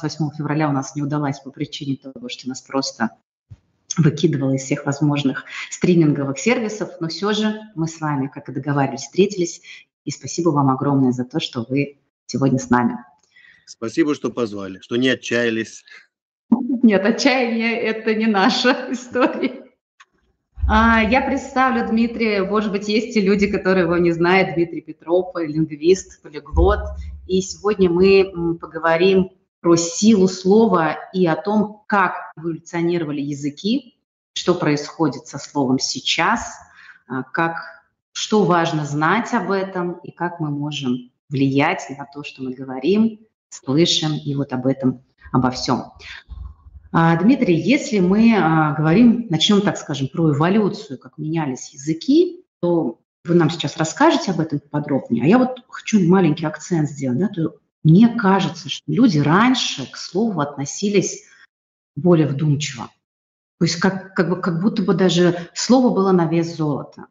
28 февраля у нас не удалась по причине того, что нас просто выкидывала из всех возможных стриминговых сервисов, но все же мы с вами, как и договаривались, встретились, и спасибо вам огромное за то, что вы сегодня с нами. Спасибо, что позвали, что не отчаялись. Нет, отчаяние – это не наша история. А, я представлю Дмитрия, может быть, есть и люди, которые его не знают, Дмитрий Петров, лингвист, полиглот. И сегодня мы поговорим про силу слова и о том, как эволюционировали языки, что происходит со словом сейчас, а, как, что важно знать об этом и как мы можем влиять на то, что мы говорим, слышим и вот об этом, обо всем. А, Дмитрий, если мы а, говорим, начнем, так скажем, про эволюцию, как менялись языки, то вы нам сейчас расскажете об этом подробнее. А я вот хочу маленький акцент сделать. Да, мне кажется, что люди раньше к слову относились более вдумчиво. То есть как, как, бы, как будто бы даже слово было на вес золота.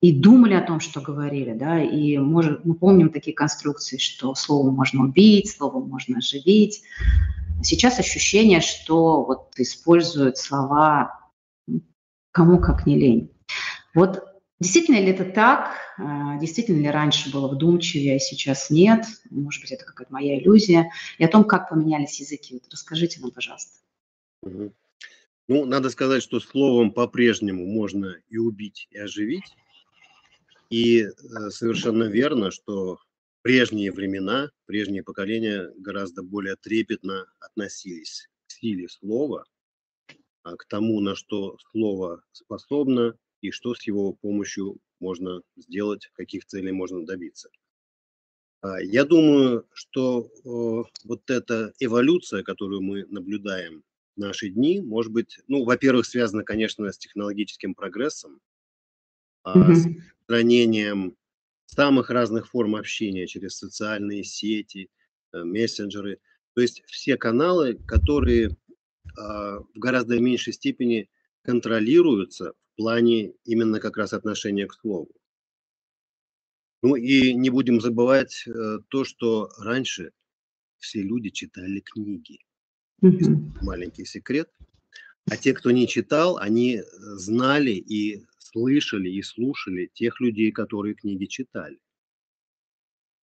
И думали о том, что говорили. Да? И может, мы помним такие конструкции, что слово можно убить, слово можно оживить. Сейчас ощущение, что вот используют слова кому как не лень. Вот действительно ли это так? А, действительно ли раньше было вдумчивее, а сейчас нет? Может быть, это какая-то моя иллюзия. И о том, как поменялись языки. Вот расскажите нам, пожалуйста. Ну, надо сказать, что словом по-прежнему можно и убить, и оживить. И э, совершенно верно, что прежние времена, прежние поколения гораздо более трепетно относились к силе слова, а, к тому, на что слово способно и что с его помощью можно сделать, каких целей можно добиться. А, я думаю, что вот эта эволюция, которую мы наблюдаем в наши дни, может быть, ну, во-первых, связана, конечно, с технологическим прогрессом, mm-hmm. с устранением самых разных форм общения через социальные сети, э, мессенджеры. То есть все каналы, которые а, в гораздо меньшей степени контролируются плане именно как раз отношения к слову. Ну и не будем забывать э, то, что раньше все люди читали книги. Mm-hmm. Маленький секрет. А те, кто не читал, они знали и слышали и слушали тех людей, которые книги читали.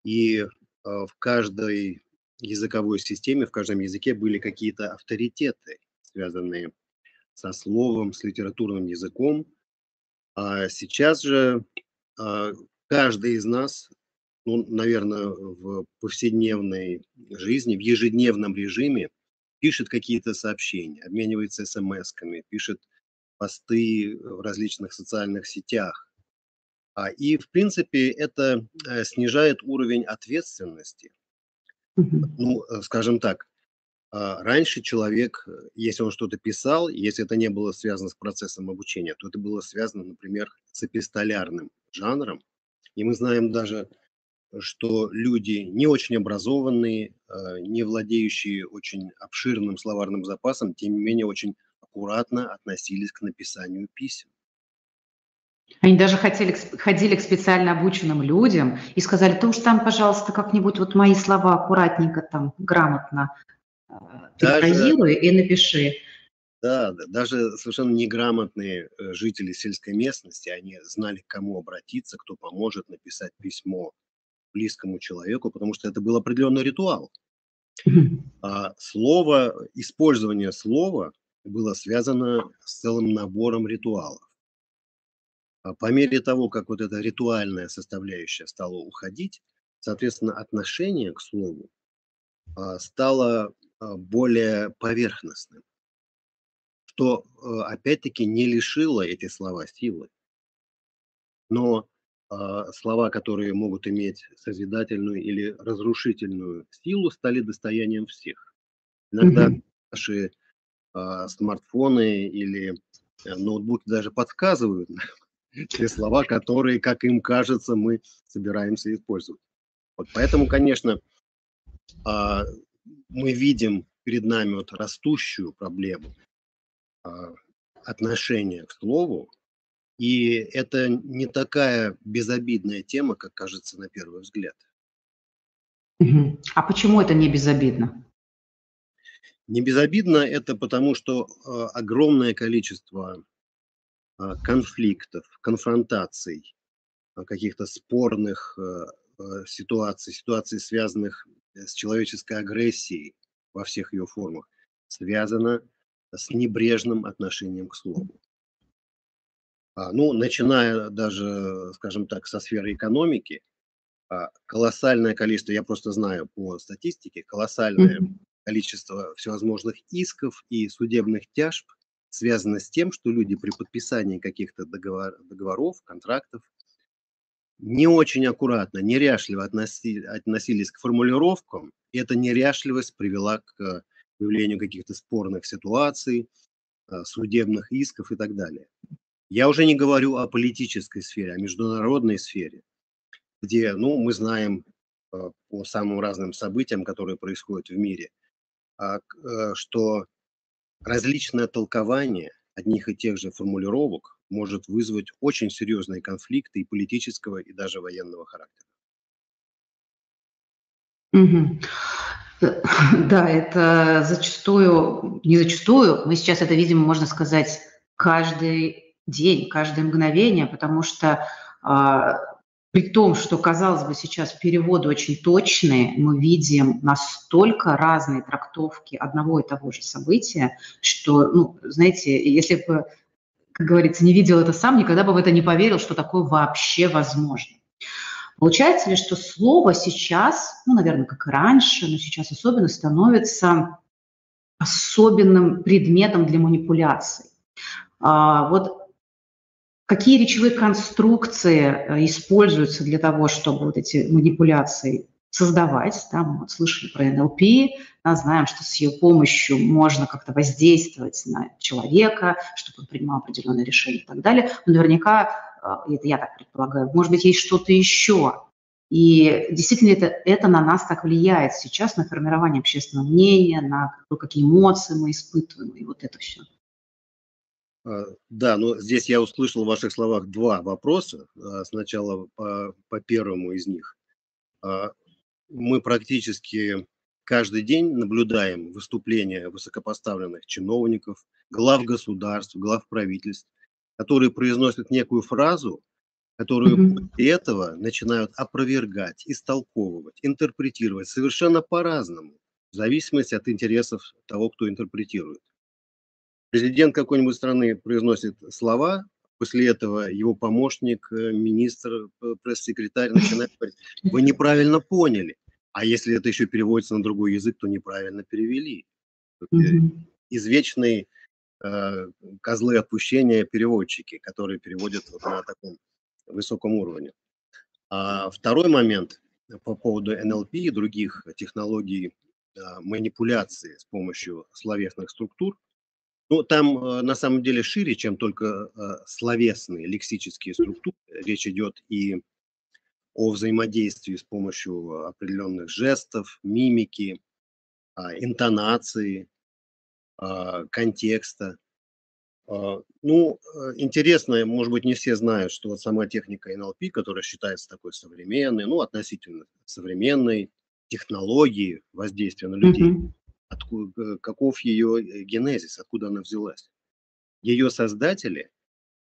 И э, в каждой языковой системе, в каждом языке были какие-то авторитеты, связанные со словом, с литературным языком. А сейчас же э, каждый из нас, ну, наверное, в повседневной жизни, в ежедневном режиме пишет какие-то сообщения, обменивается смс-ками, пишет посты в различных социальных сетях. А, и, в принципе, это э, снижает уровень ответственности. Ну, э, скажем так, а, раньше человек, э, если он что-то писал, если это не было связано с процессом обучения, то это было связано, например, с эпистолярным жанром. И мы знаем даже, что люди не очень образованные, не владеющие очень обширным словарным запасом, тем не менее очень аккуратно относились к написанию писем. Они даже хотели, ходили к специально обученным людям и сказали, то уж там, пожалуйста, как-нибудь вот мои слова аккуратненько там, грамотно перефразируй и напиши. Да, да, даже совершенно неграмотные э, жители сельской местности, они знали, к кому обратиться, кто поможет написать письмо близкому человеку, потому что это был определенный ритуал. А слово, использование слова было связано с целым набором ритуалов. А по мере того, как вот эта ритуальная составляющая стала уходить, соответственно, отношение к слову а, стало более поверхностным, что опять-таки не лишило эти слова силы. Но слова, которые могут иметь созидательную или разрушительную силу, стали достоянием всех. Иногда mm-hmm. наши а, смартфоны или э, ноутбуки даже подсказывают те слова, которые, как им кажется, мы собираемся использовать. Вот поэтому, конечно, а, мы видим перед нами вот растущую проблему а, отношения к слову, и это не такая безобидная тема, как кажется на первый взгляд. А почему это не безобидно? Не безобидно это потому, что э, огромное количество э, конфликтов, конфронтаций, каких-то спорных ситуаций, ситуаций, связанных с человеческой агрессией во всех ее формах, связано с небрежным отношением к слову. А, ну, начиная даже, скажем так, со сферы экономики, а, колоссальное количество, я просто знаю по статистике, колоссальное mm-hmm. количество всевозможных исков и судебных тяжб связано с тем, что люди при подписании каких-то договор, договоров, контрактов не очень аккуратно, неряшливо относи, относились к формулировкам, и эта неряшливость привела к появлению каких-то спорных ситуаций, а, судебных исков и так далее. Я уже не говорю о политической сфере, о международной сфере где, ну, мы знаем э, по самым разным событиям, которые происходят в мире, а, э, что различное толкование одних и тех же формулировок может вызвать очень серьезные конфликты и политического, и даже военного характера. Угу. Да, это зачастую, не зачастую, мы сейчас это видим, можно сказать, каждый день, каждое мгновение, потому что а, при том, что, казалось бы, сейчас переводы очень точные, мы видим настолько разные трактовки одного и того же события, что, ну, знаете, если бы, как говорится, не видел это сам, никогда бы в это не поверил, что такое вообще возможно. Получается ли, что слово сейчас, ну, наверное, как и раньше, но сейчас особенно становится особенным предметом для манипуляций. А, вот Какие речевые конструкции э, используются для того, чтобы вот эти манипуляции создавать. Да, мы вот слышали про НЛП, да, знаем, что с ее помощью можно как-то воздействовать на человека, чтобы он принимал определенные решения и так далее. Но наверняка, э, это я так предполагаю, может быть, есть что-то еще. И действительно это, это на нас так влияет сейчас, на формирование общественного мнения, на какие эмоции мы испытываем, и вот это все. А, да, но здесь я услышал в ваших словах два вопроса. А, сначала по, по первому из них. Мы практически каждый день наблюдаем выступления высокопоставленных чиновников, глав государств, глав правительств, которые произносят некую фразу, которую mm-hmm. после этого начинают опровергать, истолковывать, интерпретировать совершенно по-разному, в зависимости от интересов того, кто интерпретирует президент какой-нибудь страны произносит слова, после этого его помощник, э, министр, э, пресс-секретарь начинает говорить, вы неправильно поняли. А если это еще переводится на другой язык, то неправильно перевели. Mm-hmm. Извечные э, козлы отпущения переводчики, которые переводят вот на таком высоком уровне. А второй момент по поводу НЛП и других технологий э, манипуляции с помощью словесных структур – ну, там э, на самом деле шире, чем только э, словесные лексические структуры. Речь идет и о взаимодействии с помощью определенных жестов, мимики, а, интонации, а, контекста. А, ну, э, интересно, может быть, не все знают, что вот сама техника NLP, которая считается такой современной, ну, относительно современной технологии воздействия на людей, mm-hmm откуда, каков ее э, генезис, откуда она взялась. Ее создатели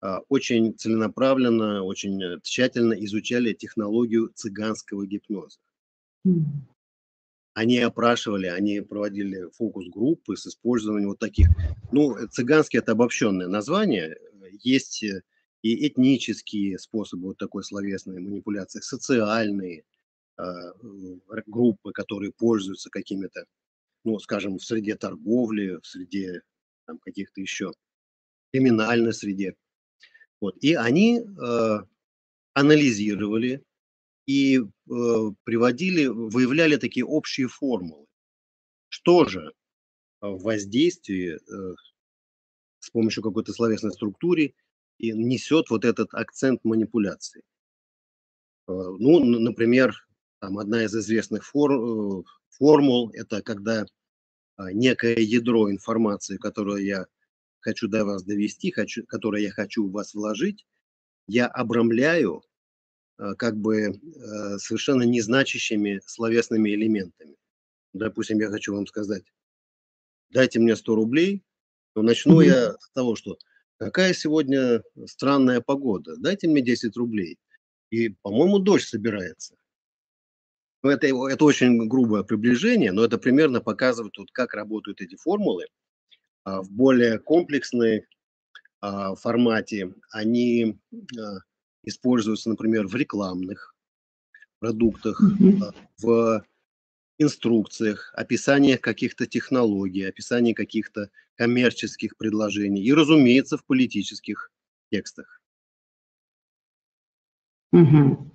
а, очень целенаправленно, очень э, тщательно изучали технологию цыганского гипноза. Они опрашивали, они проводили фокус-группы с использованием вот таких. Ну, э, цыганский – это обобщенное название. Есть и этнические способы вот такой словесной манипуляции, социальные э, группы, которые пользуются какими-то ну, скажем, в среде торговли, в среде там, каких-то еще криминальной среде. Вот. И они э, анализировали и э, приводили, выявляли такие общие формулы. Что же в воздействии э, с помощью какой-то словесной структуры и несет вот этот акцент манипуляции. Э, ну, например, там одна из известных форм, э, формул – это когда а, некое ядро информации, которую я хочу до вас довести, хочу, которое я хочу в вас вложить, я обрамляю а, как бы э, совершенно незначащими словесными элементами. Допустим, я хочу вам сказать, дайте мне 100 рублей, то начну mm-hmm. я с того, что какая сегодня странная погода, дайте мне 10 рублей. И, по-моему, дождь собирается. Ну, это, это очень грубое приближение, но это примерно показывает, вот, как работают эти формулы. А, в более комплексной а, формате они а, используются, например, в рекламных продуктах, mm-hmm. в инструкциях, описаниях каких-то технологий, описании каких-то коммерческих предложений и, разумеется, в политических текстах. Угу.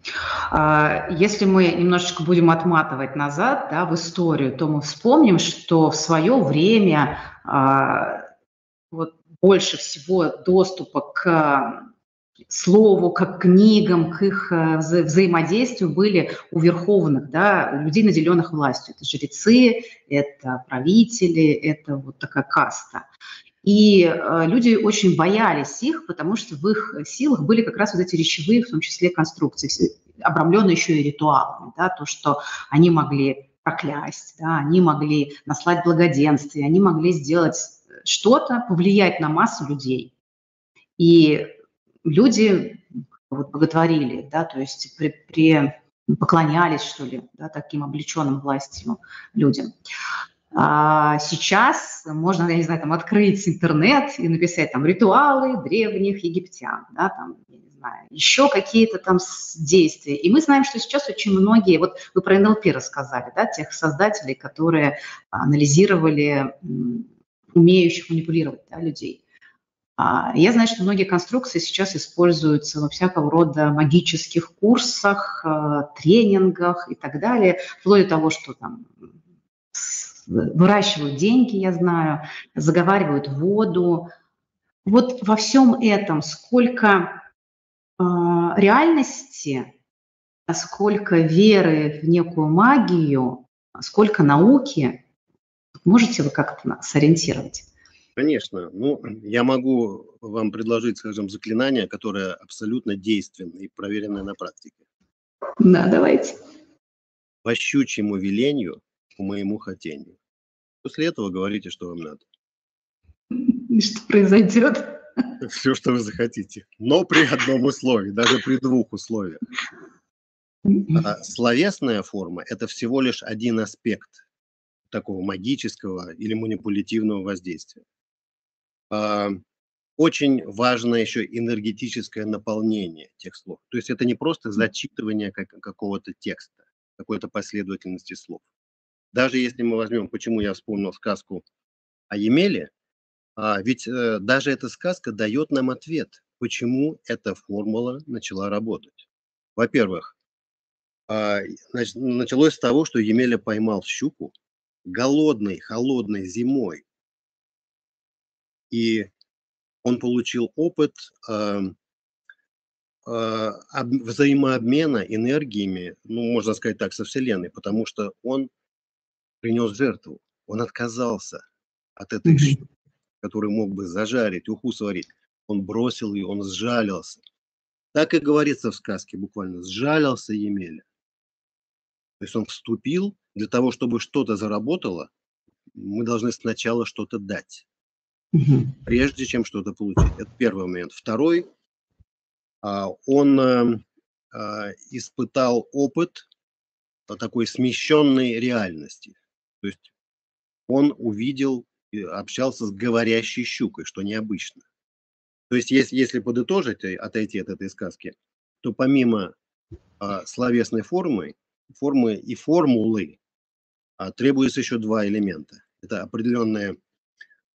Если мы немножечко будем отматывать назад да, в историю, то мы вспомним, что в свое время а, вот больше всего доступа к слову, как книгам, к их вза взаимодействию были у верховных, да, у людей, наделенных властью. Это жрецы, это правители, это вот такая каста. И э, люди очень боялись их, потому что в их силах были как раз вот эти речевые, в том числе конструкции, обрамленные еще и ритуалами, да, то, что они могли проклясть, да, они могли наслать благоденствие, они могли сделать что-то, повлиять на массу людей. И люди вот боготворили, да, то есть при, при поклонялись, что ли, да, таким облеченным властью людям. А сейчас можно, я не знаю, там открыть интернет и написать там ритуалы древних египтян, да, там, я не знаю, еще какие-то там действия. И мы знаем, что сейчас очень многие, вот вы про НЛП рассказали, да, тех создателей, которые анализировали умеющих манипулировать да, людей. А, я знаю, что многие конструкции сейчас используются во всякого рода магических курсах, э, тренингах и так далее, вплоть до того, что там выращивают деньги, я знаю, заговаривают воду. Вот во всем этом сколько э, реальности, сколько веры в некую магию, сколько науки, можете вы как-то сориентировать? Конечно. Ну, я могу вам предложить, скажем, заклинание, которое абсолютно действенное и проверенное на практике. Да, давайте. По щучьему велению, по моему хотению. После этого говорите, что вам надо. И что произойдет? Все, что вы захотите. Но при одном условии, даже при двух условиях. А словесная форма – это всего лишь один аспект такого магического или манипулятивного воздействия. А, очень важно еще энергетическое наполнение тех слов. То есть это не просто зачитывание как, какого-то текста, какой-то последовательности слов. Даже если мы возьмем, почему я вспомнил сказку о Емеле, а, ведь э, даже эта сказка дает нам ответ, почему эта формула начала работать. Во-первых, а, началось с того, что Емеля поймал щуку голодной, холодной зимой и он получил опыт э, э, взаимообмена энергиями, ну, можно сказать так, со Вселенной, потому что он принес жертву, он отказался от этой mm-hmm. штуки, которую мог бы зажарить, уху сварить. Он бросил ее, он сжалился. Так и говорится в сказке буквально, сжалился Емеля. То есть он вступил для того, чтобы что-то заработало, мы должны сначала что-то дать прежде чем что-то получить. Это первый момент. Второй, а, он эм, а, испытал опыт такой смещенной реальности. То есть он увидел, общался с говорящей щукой, что необычно. То есть если, если подытожить, отойти от этой сказки, то помимо а, словесной формы, формы и формулы а, требуется еще два элемента. Это определенная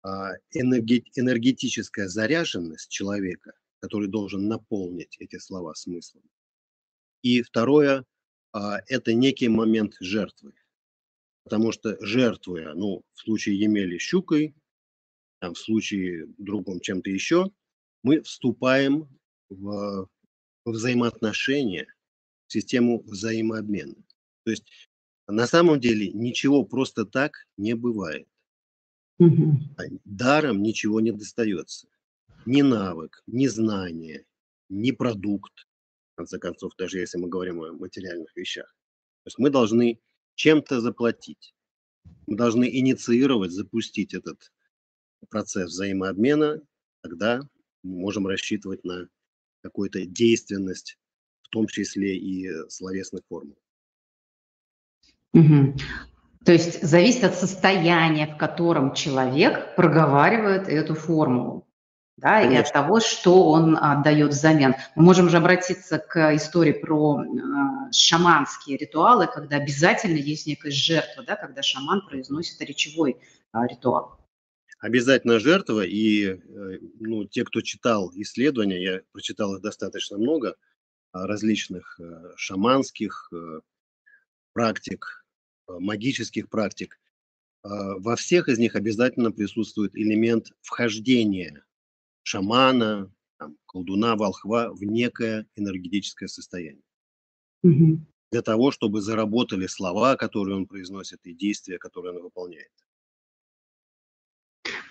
а, энергетическая заряженность человека, который должен наполнить эти слова смыслом. И второе а, – это некий момент жертвы. Потому что жертвуя, ну, в случае Емели щукой, там, в случае другом чем-то еще, мы вступаем в, в взаимоотношения, в систему взаимообмена. То есть на самом деле ничего просто так не бывает. Угу. Даром ничего не достается. Ни навык, ни знание, ни продукт, в конце концов, даже если мы говорим о материальных вещах. То есть мы должны чем-то заплатить. Мы должны инициировать, запустить этот процесс взаимообмена, тогда мы можем рассчитывать на какую-то действенность, в том числе и словесных формул. Угу. То есть зависит от состояния, в котором человек проговаривает эту формулу да, и от того, что он отдает взамен. Мы можем же обратиться к истории про э, шаманские ритуалы, когда обязательно есть некая жертва, да, когда шаман произносит речевой э, ритуал. Обязательно жертва, и э, ну, те, кто читал исследования, я прочитал их достаточно много, различных э, шаманских практик, магических практик, во всех из них обязательно присутствует элемент вхождения шамана, там, колдуна, волхва в некое энергетическое состояние. Угу. Для того, чтобы заработали слова, которые он произносит, и действия, которые он выполняет.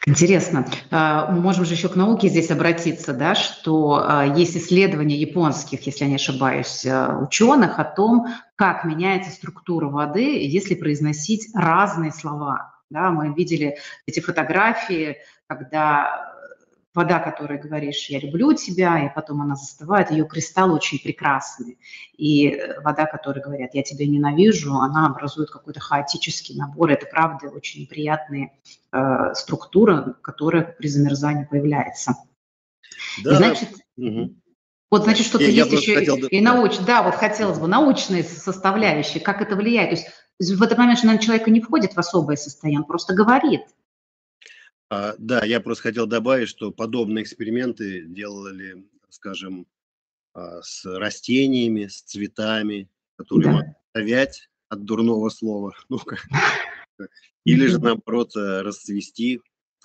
Интересно. А, мы можем же еще к науке здесь обратиться, да, что а, есть исследования японских, если я не ошибаюсь, а, ученых о том, как меняется структура воды, если произносить разные слова. Да, мы видели эти фотографии, когда вода, которая говоришь, я люблю тебя, и потом она застывает, ее кристаллы очень прекрасные. И э, вода, которая говорят, я тебя ненавижу, она образует какой-то хаотический набор. Это, правда, очень неприятные э, структуры, которая при замерзании появляется. Да, и, значит, угу. Вот, значит, что-то есть еще хотел... и науч... Да, вот хотелось бы, научные составляющие, как это влияет. То есть в этот момент, наверное, человек не входит в особое состояние, он просто говорит – а, да, я просто хотел добавить, что подобные эксперименты делали, скажем, а, с растениями, с цветами, которые да. могут овять от дурного слова, ну или же наоборот э, расцвести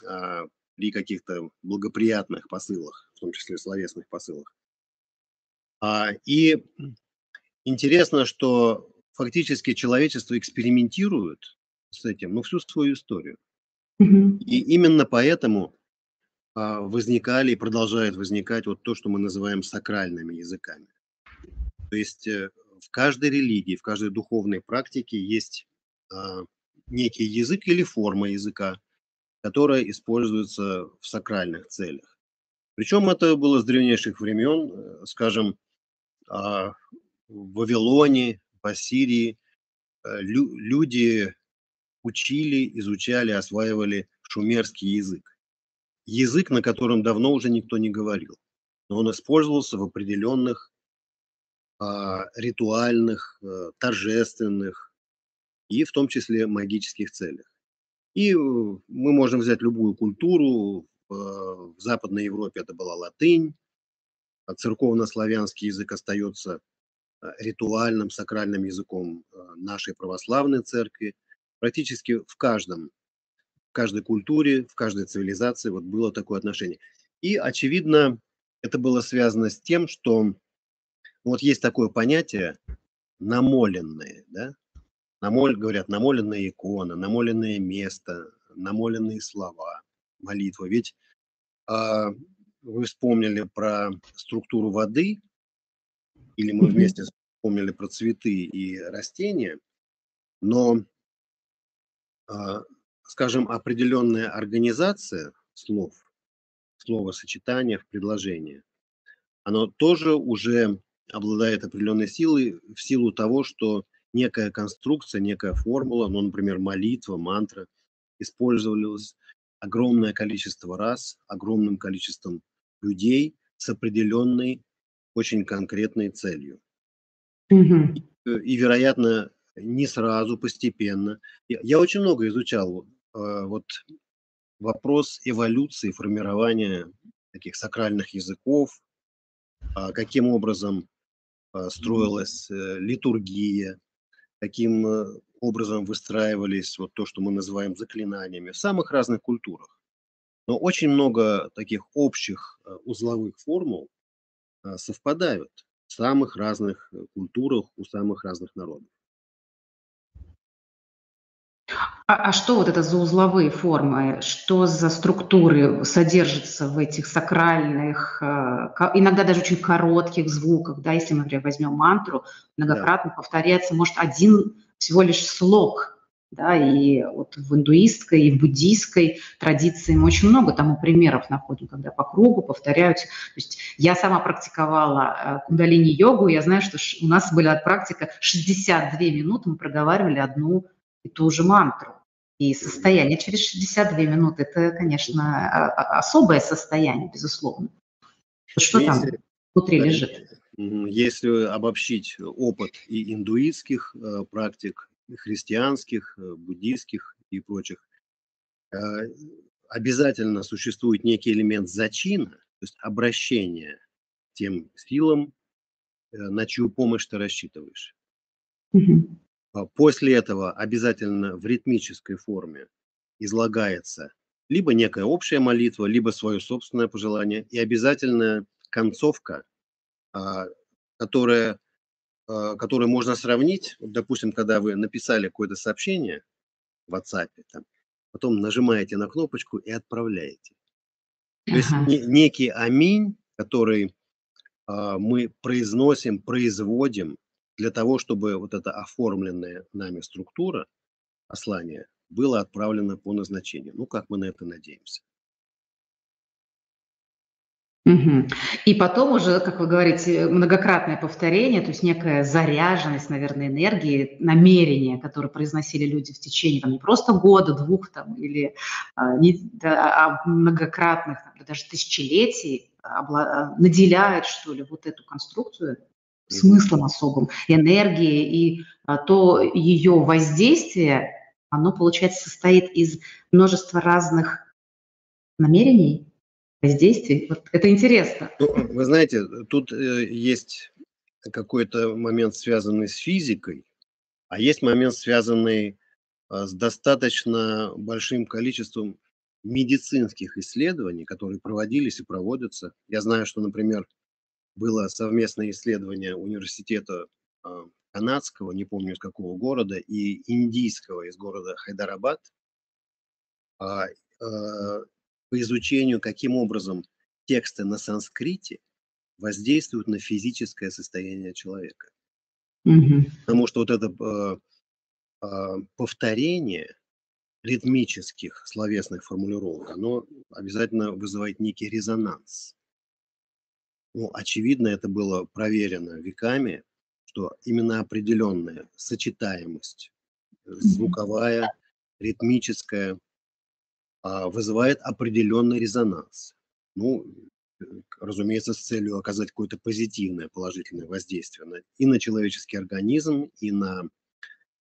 а, при каких-то благоприятных посылах, в том числе словесных посылах. А, и интересно, что фактически человечество экспериментирует с этим, ну, всю свою историю. И именно поэтому а, возникали и продолжают возникать вот то, что мы называем сакральными языками. То есть э, в каждой религии, в каждой духовной практике есть а, некий язык или форма языка, которая используется в сакральных целях. Причем это было с древнейших времен, э, скажем, а, в Вавилоне, в Ассирии э, люди учили, изучали, осваивали шумерский язык. Язык, на котором давно уже никто не говорил, но он использовался в определенных а, ритуальных, а, торжественных и в том числе магических целях. И э, мы можем взять любую культуру. В Западной Европе это была латынь, а церковно-славянский язык остается ритуальным, сакральным языком нашей православной церкви практически в каждом, в каждой культуре, в каждой цивилизации вот было такое отношение. И, очевидно, это было связано с тем, что вот есть такое понятие намоленные, да? Намоль, говорят, намоленная икона, намоленное место, намоленные слова, молитва. Ведь а, вы вспомнили про структуру воды, или мы вместе вспомнили про цветы и растения, но скажем, определенная организация слов, словосочетания в предложении, оно тоже уже обладает определенной силой в силу того, что некая конструкция, некая формула, ну, например, молитва, мантра, использовалась огромное количество раз, огромным количеством людей с определенной, очень конкретной целью. Mm-hmm. И, и, вероятно, не сразу, постепенно. Я, я очень много изучал э, вот вопрос эволюции, формирования таких сакральных языков, э, каким образом э, строилась э, литургия, каким э, образом выстраивались вот то, что мы называем заклинаниями в самых разных культурах. Но очень много таких общих э, узловых формул э, совпадают в самых разных культурах, у самых разных народов. А, а что вот это за узловые формы? Что за структуры содержатся в этих сакральных, э, иногда даже очень коротких звуках? Да, если мы, например, возьмем мантру, многократно да. повторяется, может, один всего лишь слог, Да, и вот в индуистской, и в буддийской традиции мы очень много тому примеров находим, когда по кругу повторяются. То есть я сама практиковала э, кундалини-йогу, я знаю, что у нас была практика 62 минуты, мы проговаривали одну и ту же мантру. И состояние через 62 минуты – это, конечно, а, а, особое состояние, безусловно. Что Если... там внутри лежит? Если обобщить опыт и индуистских э, практик, и христианских, э, буддийских и прочих, э, обязательно существует некий элемент зачина, то есть обращения тем силам, на чью помощь ты рассчитываешь. Угу. После этого обязательно в ритмической форме излагается либо некая общая молитва, либо свое собственное пожелание, и обязательно концовка, а, которая, а, которую можно сравнить, допустим, когда вы написали какое-то сообщение в WhatsApp, там, потом нажимаете на кнопочку и отправляете. То есть ага. некий аминь, который а, мы произносим, производим для того, чтобы вот эта оформленная нами структура послания была отправлена по назначению. Ну, как мы на это надеемся. Угу. И потом уже, как вы говорите, многократное повторение, то есть некая заряженность, наверное, энергии, намерения, которые произносили люди в течение там, не просто года, двух там, или а, не, да, а многократных, там, даже тысячелетий, обла- наделяют, что ли, вот эту конструкцию смыслом особым, энергией, и а, то ее воздействие, оно, получается, состоит из множества разных намерений, воздействий. Вот это интересно. Ну, вы знаете, тут э, есть какой-то момент, связанный с физикой, а есть момент, связанный э, с достаточно большим количеством медицинских исследований, которые проводились и проводятся. Я знаю, что, например, было совместное исследование университета э, канадского, не помню из какого города, и индийского из города Хайдарабад, а, э, по изучению, каким образом тексты на санскрите воздействуют на физическое состояние человека. Mm-hmm. Потому что вот это повторение ритмических словесных формулировок, оно обязательно вызывает некий резонанс. Ну, очевидно, это было проверено веками, что именно определенная сочетаемость, звуковая, ритмическая, а, вызывает определенный резонанс. Ну, э, разумеется, с целью оказать какое-то позитивное, положительное воздействие на, и на человеческий организм, и на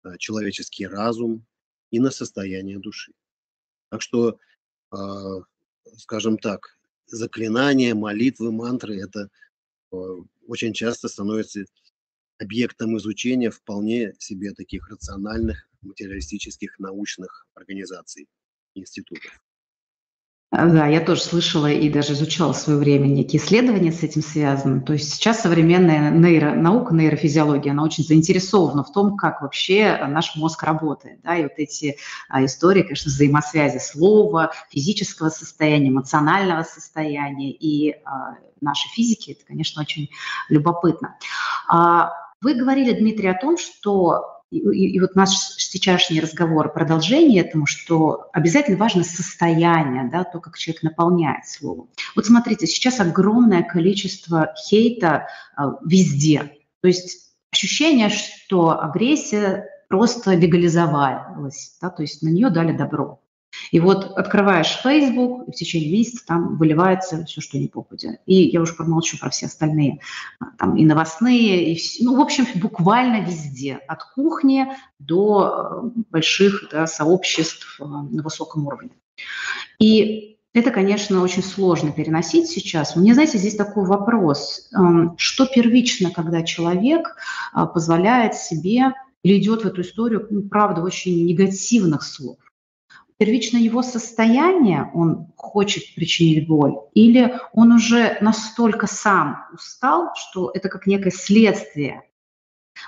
а, человеческий разум, и на состояние души. Так что, а, скажем так, заклинания, молитвы, мантры – это очень часто становится объектом изучения вполне себе таких рациональных, материалистических, научных организаций институтов. А, да, я тоже слышала и даже изучала в свое время некие исследования с этим связаны. То есть сейчас современная нейронаука, нейрофизиология, она очень заинтересована в том, как вообще наш мозг работает. Да? И вот эти а, истории, конечно, взаимосвязи слова, физического состояния, эмоционального состояния и а, нашей физики, это, конечно, очень любопытно. А, вы говорили, Дмитрий, о том, что и, и, вот наш сейчасшний разговор, продолжение этому, что обязательно важно состояние, да, то, как человек наполняет словом. Вот смотрите, сейчас огромное количество хейта а, везде. То есть ощущение, что агрессия просто легализовалась, да, то есть на нее дали добро. И вот открываешь Facebook, и в течение месяца там выливается все, что не попадя. И я уже промолчу про все остальные, а, там и новостные, и все, ну, в общем, буквально везде, от кухни до э, больших да, сообществ э, на высоком уровне. И это, конечно, очень сложно переносить сейчас. Мне, знаете, здесь такой вопрос. Эм, что первично, когда человек э, позволяет себе или идет в эту историю, ну, правда, очень негативных слов? Первично его состояние, он хочет причинить боль, или он уже настолько сам устал, что это как некое следствие.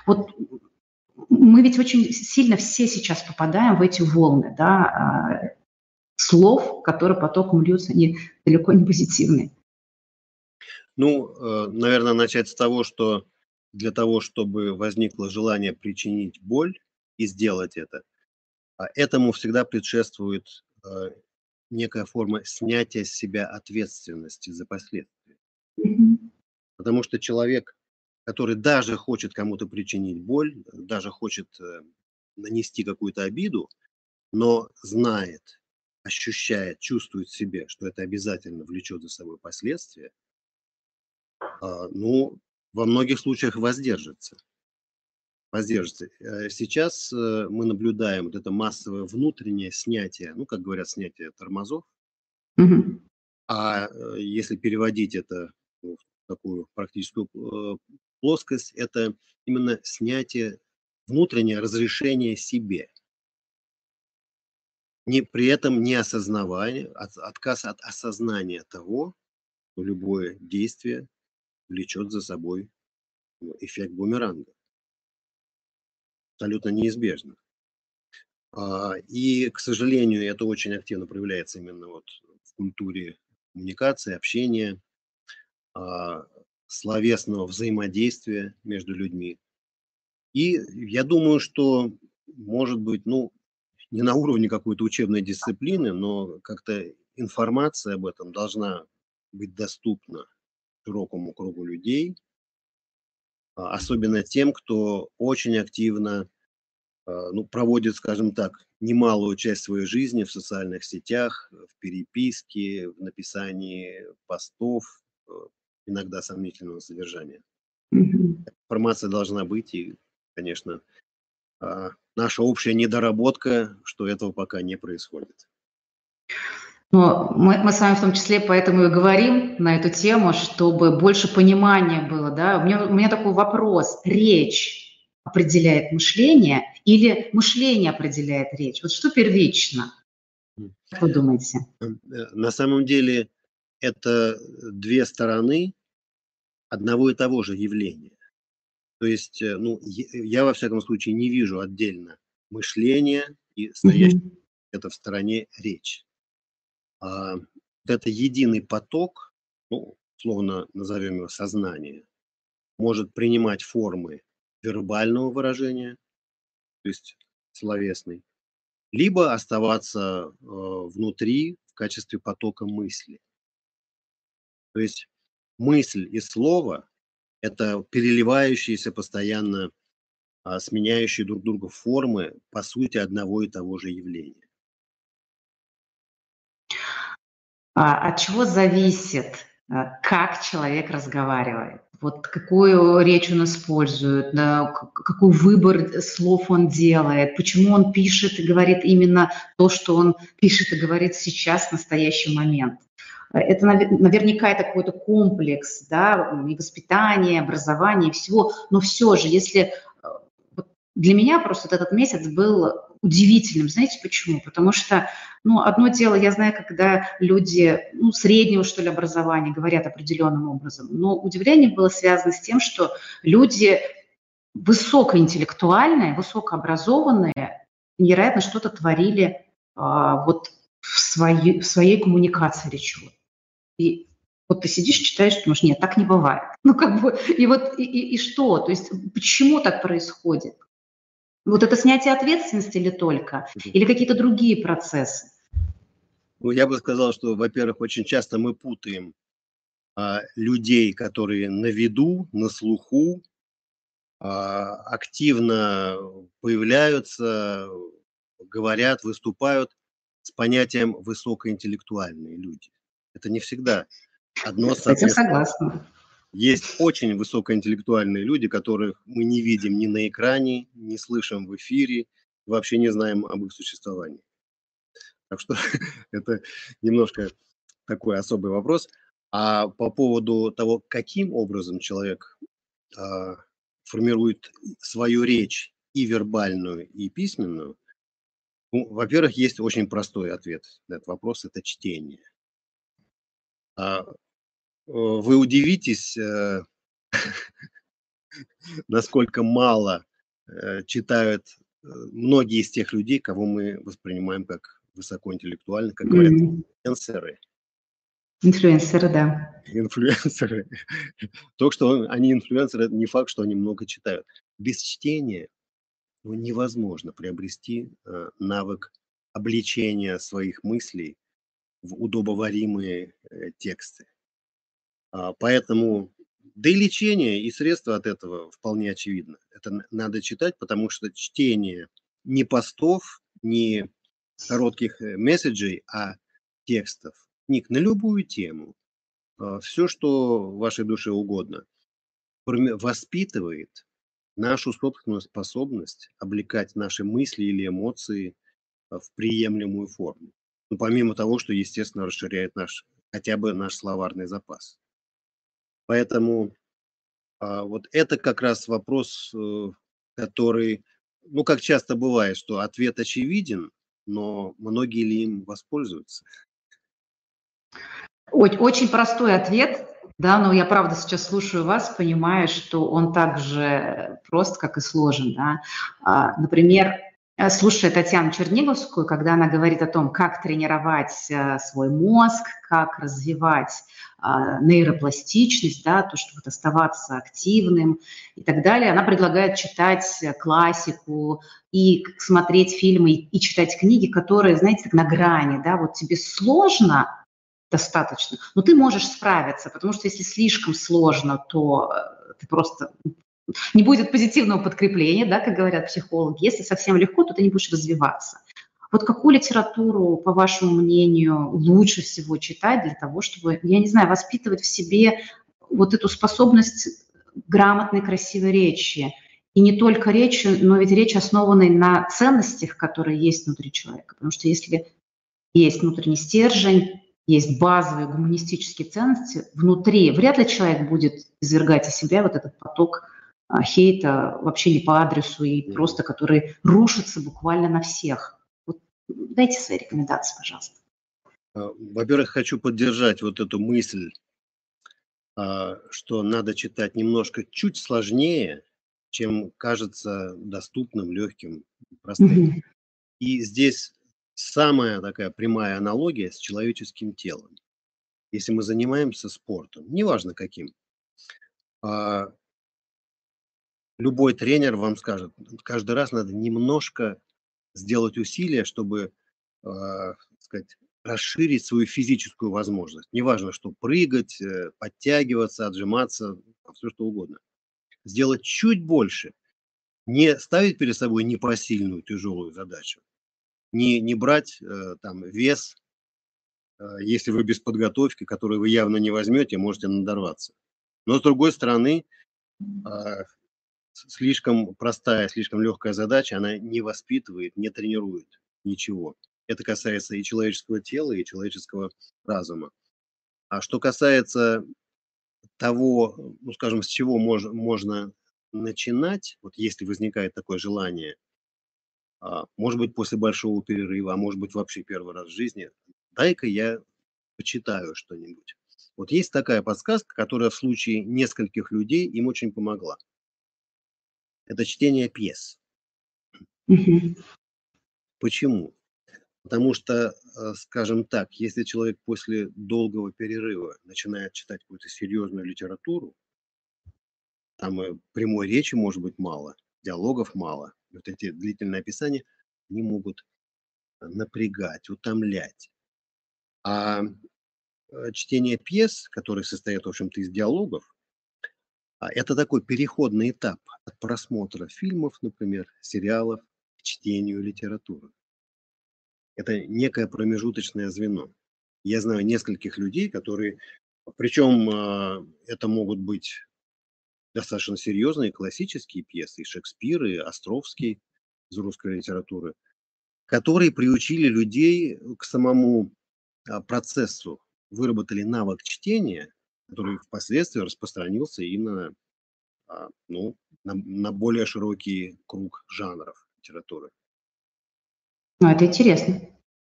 Вот мы ведь очень сильно все сейчас попадаем в эти волны, да, а, слов, которые потоком льются, они далеко не позитивные. Ну, э, наверное, начать с того, что для того, чтобы возникло желание причинить боль и сделать это, этому всегда предшествует э, некая форма снятия с себя ответственности за последствия. Потому что человек, который даже хочет кому-то причинить боль, даже хочет э, нанести какую-то обиду, но знает, ощущает, чувствует в себе, что это обязательно влечет за собой последствия, а, ну, во многих случаях воздержится. Воздержится. Э, сейчас э, мы наблюдаем вот это массовое внутреннее снятие, ну, как говорят, снятие тормозов. Угу. А э, если переводить это в такую практическую плоскость, это именно снятие, внутреннее разрешение себе. Не, при этом не осознавая, от, отказ от осознания того, что любое действие влечет за собой ну, эффект бумеранга. Абсолютно неизбежно. А, и, к сожалению, это очень активно проявляется именно вот в культуре коммуникации, общения, а, словесного взаимодействия между людьми. И я думаю, что, может быть, ну, не на уровне какой-то учебной дисциплины, но как-то информация об этом должна быть доступна широкому кругу людей, особенно тем, кто очень активно а, ну, проводит, скажем так, немалую часть своей жизни в социальных сетях, в переписке, в написании постов, э, иногда сомнительного содержания. Mm-hmm. Информация должна быть, и, конечно, а, наша общая недоработка, что этого пока не происходит. Но мы, мы с вами в том числе поэтому и говорим на эту тему, чтобы больше понимания было. Да? У, меня, у меня такой вопрос. Речь определяет мышление или мышление определяет речь? Вот что первично? Как вы думаете? Э, на самом деле это две стороны одного и того же явления. То есть, э, ну, я во всяком случае не вижу отдельно мышление и стоящее угу. это в стороне речь. А, это единый поток, ну, словно назовем его сознание, может принимать формы вербального выражения, то есть словесный, либо оставаться э, внутри в качестве потока мысли. То есть мысль и слово – это переливающиеся постоянно, а, сменяющие друг друга формы, по сути, одного и того же явления. От чего зависит, а, как человек разговаривает? Вот какую речь он использует, какой выбор слов он делает, почему он пишет и говорит именно то, что он пишет и говорит сейчас, в настоящий момент. Это наверняка это какой-то комплекс, да, и воспитания, образования, и всего. Но все же, если э, для меня просто этот месяц был удивительным. Знаете почему? Потому что, ну, одно дело, я знаю, когда люди, ну, среднего, что ли, образования говорят определенным образом, но удивление было связано с тем, что люди высокоинтеллектуальные, высокообразованные, невероятно что-то творили а, вот в своей, в своей коммуникации речевой. И вот ты сидишь, читаешь, думаешь, нет, так не бывает. Ну, как бы, и вот, и, и, и что? То есть, почему так происходит? Вот это снятие ответственности или только? Или какие-то другие процессы? Ну, я бы сказал, что, во-первых, очень часто мы путаем а, людей, которые на виду, на слуху, а, активно появляются, говорят, выступают с понятием высокоинтеллектуальные люди. Это не всегда одно соответственно. согласна. Есть очень высокоинтеллектуальные люди, которых мы не видим ни на экране, не слышим в эфире, вообще не знаем об их существовании. Так что это немножко такой особый вопрос. А по поводу того, каким образом человек э, формирует свою речь и вербальную, и письменную, ну, во-первых, есть очень простой ответ на этот вопрос – это чтение. А вы удивитесь, э, насколько мало э, читают многие из тех людей, кого мы воспринимаем как высокоинтеллектуальных, как говорят, инфлюенсеры. Инфлюенсеры, да. Инфлюенсеры. То, что они инфлюенсеры, это не факт, что они много читают. Без чтения ну, невозможно приобрести э, навык обличения своих мыслей в удобоваримые э, тексты. А, поэтому, да и лечение, и средства от этого вполне очевидно. Это надо читать, потому что чтение не постов, не коротких э, месседжей, а текстов, книг на любую тему, а, все, что вашей душе угодно, воспитывает нашу собственную способность облекать наши мысли или эмоции а, в приемлемую форму. Ну, помимо того, что, естественно, расширяет наш, хотя бы наш словарный запас. Поэтому а, вот это как раз вопрос, э, который, ну, как часто бывает, что ответ очевиден, но многие ли им воспользуются? Очень простой ответ, да, но я правда сейчас слушаю вас, понимаю, что он так же прост, как и сложен. Да. А, например, слушая Татьяну Черниговскую, когда она говорит о том, как тренировать э, свой мозг, как развивать а, нейропластичность, да, то, чтобы оставаться активным и так далее, она предлагает читать классику и смотреть фильмы и читать книги, которые, знаете, так на грани, да, вот тебе сложно, достаточно. Но ты можешь справиться, потому что если слишком сложно, то э, ты просто не будет позитивного подкрепления, да, как говорят психологи. Если совсем легко, то ты не будешь развиваться. Вот какую литературу, по вашему мнению, лучше всего читать для того, чтобы, я не знаю, воспитывать в себе вот эту способность грамотной, красивой речи? И не только речи, но ведь речь основанной на ценностях, которые есть внутри человека. Потому что если есть внутренний стержень, есть базовые гуманистические ценности внутри, вряд ли человек будет извергать из себя вот этот поток хейта вообще не по адресу и просто который рушится буквально на всех. Вот дайте свои рекомендации, пожалуйста. А, во-первых, хочу поддержать вот эту мысль, а, что надо читать немножко чуть сложнее, чем кажется доступным, легким, простым. И здесь самая такая прямая аналогия с человеческим телом. Если мы занимаемся спортом, неважно каким, а, любой тренер вам скажет, каждый раз надо немножко сделать усилия, чтобы а, сказать, расширить свою физическую возможность. Неважно, что прыгать, э, подтягиваться, отжиматься, все что угодно. Сделать чуть больше. Не ставить перед собой непосильную тяжелую задачу, не, не брать э, там вес, э, если вы без подготовки, который вы явно не возьмете, можете надорваться. Но с другой стороны, э, слишком простая, слишком легкая задача, она не воспитывает, не тренирует ничего. Это касается и человеческого тела, и человеческого разума. А что касается того, ну, скажем, с чего мож, можно начинать, вот если возникает такое желание – а, может быть, после большого перерыва, а может быть, вообще первый раз в жизни, дай-ка я почитаю что-нибудь. Вот есть такая подсказка, которая в случае нескольких людей им очень помогла. Это чтение пьес. Почему? Потому что, э, скажем так, если человек после долгого перерыва начинает читать какую-то серьезную литературу, там прямой речи может быть мало, диалогов мало, вот эти длительные описания, они могут э, напрягать, утомлять. А э, чтение пьес, которые состоят, в общем-то, из диалогов, это такой переходный этап от просмотра фильмов, например, сериалов, к чтению литературы. Это некое промежуточное звено. Я знаю нескольких людей, которые, причем а, это могут быть достаточно серьезные классические пьесы, и Шекспир, и Островский из русской литературы, которые приучили людей к самому а, процессу, выработали навык чтения, который впоследствии распространился и на, а, ну, на, на более широкий круг жанров литературы. Ну, это интересно.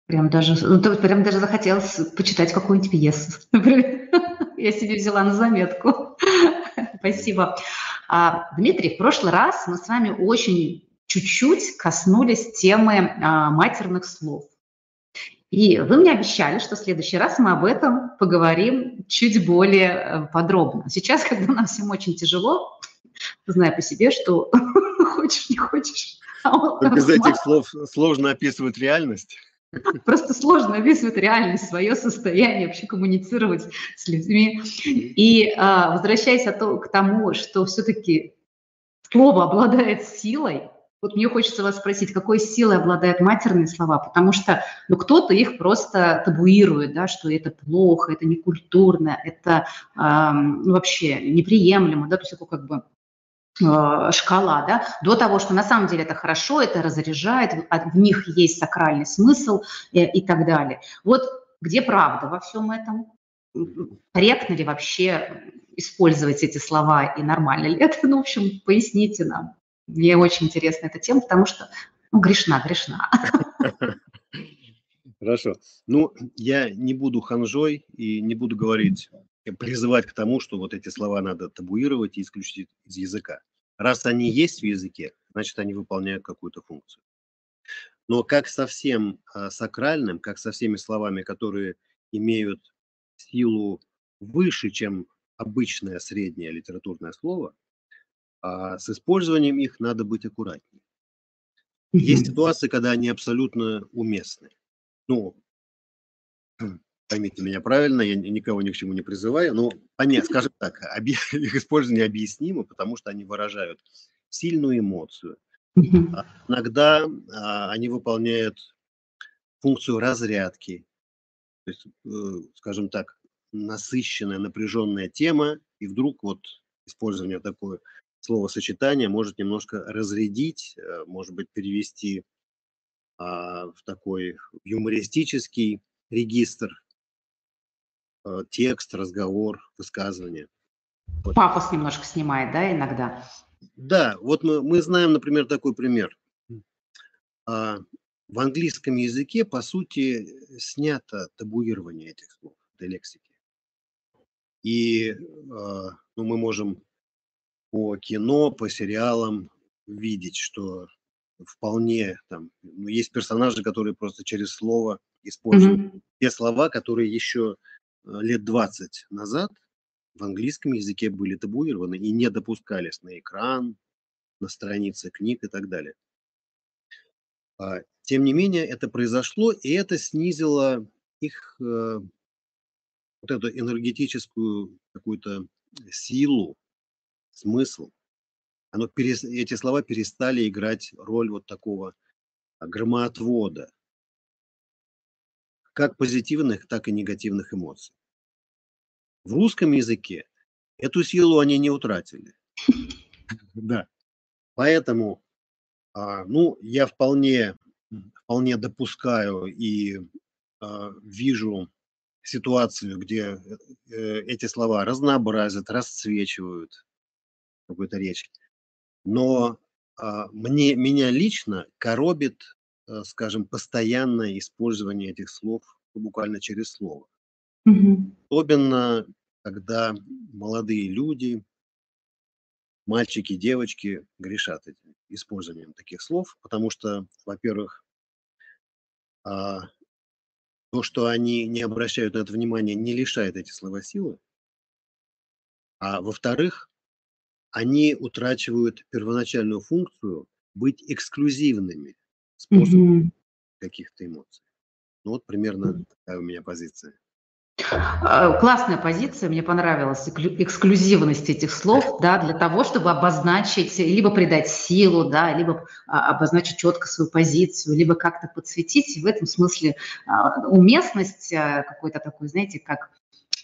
Прям даже, ну, прям даже захотелось почитать какую-нибудь пьесу. Я себе взяла на заметку. Спасибо. А, Дмитрий, в прошлый раз мы с вами очень чуть-чуть коснулись темы а, матерных слов. И вы мне обещали, что в следующий раз мы об этом поговорим чуть более э, подробно. Сейчас, когда нам всем очень тяжело, знаю по себе, что хочешь, не хочешь, Из этих слов сложно описывать реальность. Просто сложно описывать реальность, свое состояние, вообще коммуницировать с людьми. И а, возвращаясь к тому, что все-таки слово обладает силой, вот мне хочется вас спросить, какой силой обладают матерные слова, потому что ну, кто-то их просто табуирует, да, что это плохо, это некультурно, это э, вообще неприемлемо, да, то есть это как бы Э, шкала, да, до того, что на самом деле это хорошо, это разряжает, в них есть сакральный смысл и, э, и так далее. Вот где правда во всем этом? Корректно ли вообще использовать эти слова и нормально ли это? Ну, в общем, поясните нам. Мне очень интересна эта тема, потому что, ну, грешна, грешна. Хорошо. Ну, я не буду ханжой и не буду говорить призывать к тому, что вот эти слова надо табуировать и исключить из языка. Раз они есть в языке, значит, они выполняют какую-то функцию. Но как со всем а, сакральным, как со всеми словами, которые имеют силу выше, чем обычное среднее литературное слово, а с использованием их надо быть аккуратнее. Есть ситуации, когда они абсолютно уместны. Ну, поймите меня правильно, я никого ни к чему не призываю, но понятно, скажем так, их использование объяснимо, потому что они выражают сильную эмоцию. А иногда а, они выполняют функцию разрядки, то есть, э, скажем так, насыщенная, напряженная тема, и вдруг вот использование такое словосочетания может немножко разрядить, э, может быть, перевести а, в такой юмористический регистр Э, текст, разговор, высказывание. Вот. Пафос немножко снимает, да, иногда? Да, вот мы, мы знаем, например, такой пример. А, в английском языке, по сути, снято табуирование этих слов, этой лексики. И а, ну, мы можем по кино, по сериалам видеть, что вполне там ну, есть персонажи, которые просто через слово используют mm-hmm. те слова, которые еще Э, лет 20 назад в английском языке были табуированы и не допускались на экран, на странице книг и так далее. А, тем не менее, это произошло, и это снизило их э, вот эту энергетическую какую-то силу, смысл. Оно перес, эти слова перестали играть роль вот такого громоотвода, как позитивных, так и негативных эмоций. В русском языке эту силу они не утратили. Да. Поэтому, а, ну, я вполне, вполне допускаю и а, вижу ситуацию, где э, эти слова разнообразят, расцвечивают какую-то речь. Но а, мне, меня лично коробит Э, скажем, постоянное использование этих слов буквально через слово. Мгм. Особенно, когда молодые люди, мальчики, девочки грешат этим использованием таких слов, потому что, во-первых, а, то, что они не обращают на это внимания, не лишает эти слова силы. А во-вторых, они утрачивают первоначальную функцию быть эксклюзивными способ Мгм. каких-то эмоций. Ну вот примерно такая у меня позиция. А, классная позиция, мне понравилась эксклюзивность этих слов, да, для того, чтобы обозначить, либо придать силу, да, либо а, обозначить четко свою позицию, либо как-то подсветить. И в этом смысле а, уместность какой-то такой, знаете, как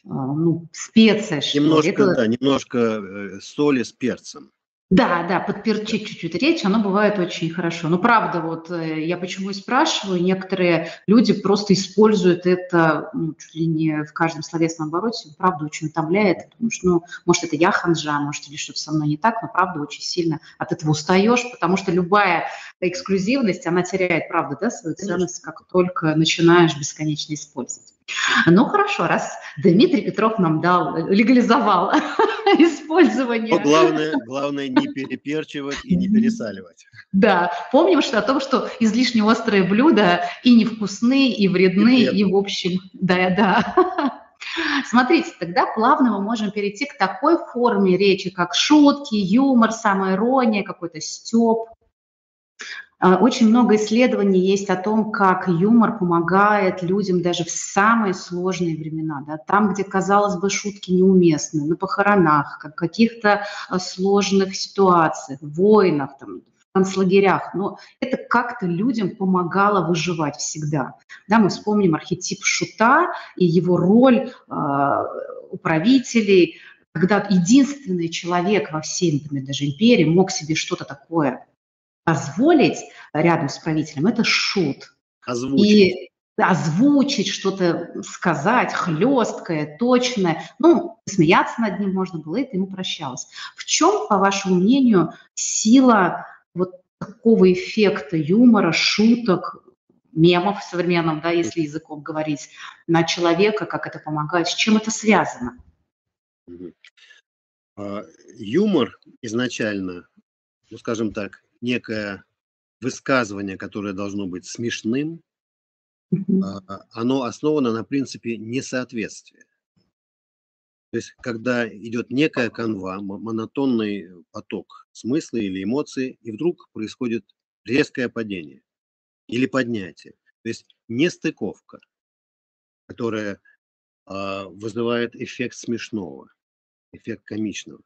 ну, специя. Немножко, Это... да, немножко э, соли с перцем. Да, да, подперчить чуть-чуть речь, оно бывает очень хорошо. Но правда, вот э, я почему и спрашиваю, некоторые люди просто используют это ну, чуть ли не в каждом словесном обороте, правда очень утомляет, потому что, ну, может, это я ханжа, может, или что-то со мной не так, но правда очень сильно от этого устаешь, потому что любая эксклюзивность, она теряет, правда, да, свою ценность, как только начинаешь бесконечно использовать. Ну хорошо, раз Дмитрий Петров нам дал, легализовал использование. Но главное, главное не переперчивать и не пересаливать. Да, помним что о том, что излишне острые блюда и невкусны, и вредны, и, и в общем, да, да. Смотрите, тогда плавно мы можем перейти к такой форме речи, как шутки, юмор, самоирония, какой-то степ. А, очень много исследований есть о том, как юмор помогает людям даже в самые сложные времена. Да? Там, где, казалось бы, шутки неуместны, на похоронах, как каких-то а, сложных ситуациях, войнах, там, в концлагерях. Но это как-то людям помогало выживать всегда. Да, мы вспомним архетип шута и его роль э, у правителей, когда единственный человек во всей, например, даже империи мог себе что-то такое позволить рядом с правителем, это шут. Озвучить. И озвучить, что-то сказать, хлесткое, точное. Ну, смеяться над ним можно было, это ему прощалось. В чем, по вашему мнению, сила вот такого эффекта юмора, шуток, мемов в современном, да, если языком говорить, на человека, как это помогает, с чем это связано? А, юмор изначально, ну, скажем так, некое высказывание, которое должно быть смешным, а, оно основано на принципе несоответствия. То есть, когда идет некая канва, монотонный поток смысла или эмоций, и вдруг происходит резкое падение или поднятие. То есть нестыковка, которая э, вызывает эффект смешного, эффект комичного.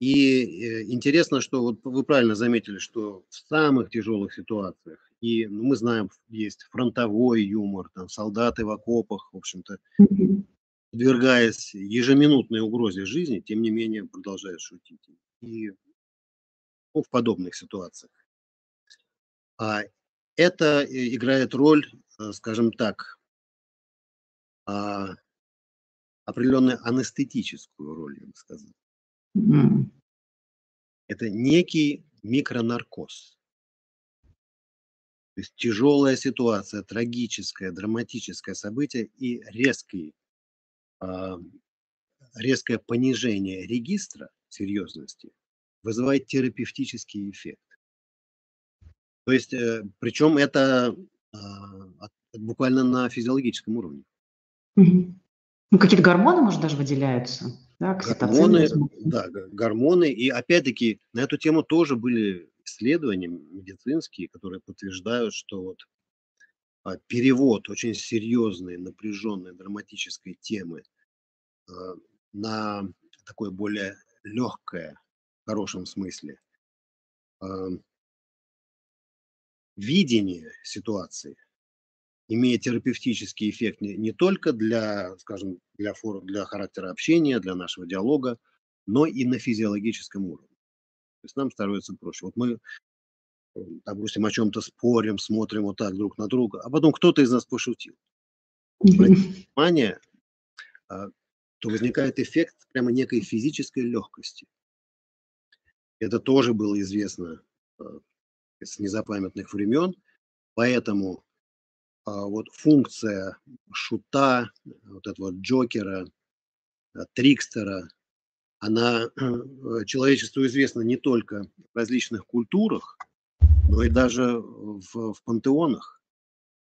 И э, интересно, что вот вы правильно заметили, что в самых тяжелых ситуациях, и ну, мы знаем, есть фронтовой юмор, там солдаты в окопах, в общем-то, подвергаясь ежеминутной угрозе жизни, тем не менее продолжают шутить. И в подобных ситуациях. А это играет роль, э, скажем так, а, определенную анестетическую роль, я бы сказал. Это некий микронаркоз. То есть тяжелая ситуация, трагическое, драматическое событие и резкий а, резкое понижение регистра серьезности вызывает терапевтический эффект. То есть, э, причем это а, буквально на физиологическом уровне. Ну, какие-то гормоны, может, даже выделяются? Да, гормоны, да, гормоны. И опять-таки на эту тему тоже были исследования медицинские, которые подтверждают, что вот а, перевод очень серьезной, напряженной, драматической темы а, на такое более легкое, в хорошем смысле, а, видение ситуации имеет терапевтический эффект не, не только для, скажем, для, фор, для характера общения, для нашего диалога, но и на физиологическом уровне. То есть нам становится проще. Вот мы допустим, о чем-то спорим, смотрим вот так друг на друга, а потом кто-то из нас пошутил. внимание, а, то возникает эффект прямо некой физической легкости. Это тоже было известно а, с незапамятных времен, поэтому вот функция шута, вот этого Джокера, Трикстера, она человечеству известна не только в различных культурах, но и даже в, в пантеонах.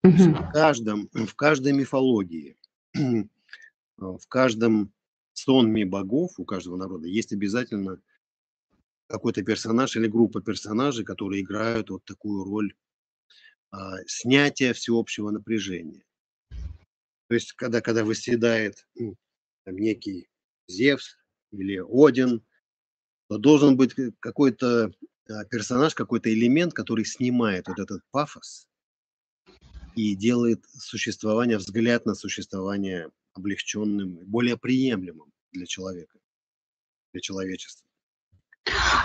В, каждом, в каждой мифологии, в каждом сонме богов у каждого народа есть обязательно какой-то персонаж или группа персонажей, которые играют вот такую роль а, снятия всеобщего напряжения. То есть, когда, когда выседает там, некий Зевс или Один, то должен быть какой-то а, персонаж, какой-то элемент, который снимает вот этот пафос и делает существование, взгляд на существование облегченным, более приемлемым для человека, для человечества.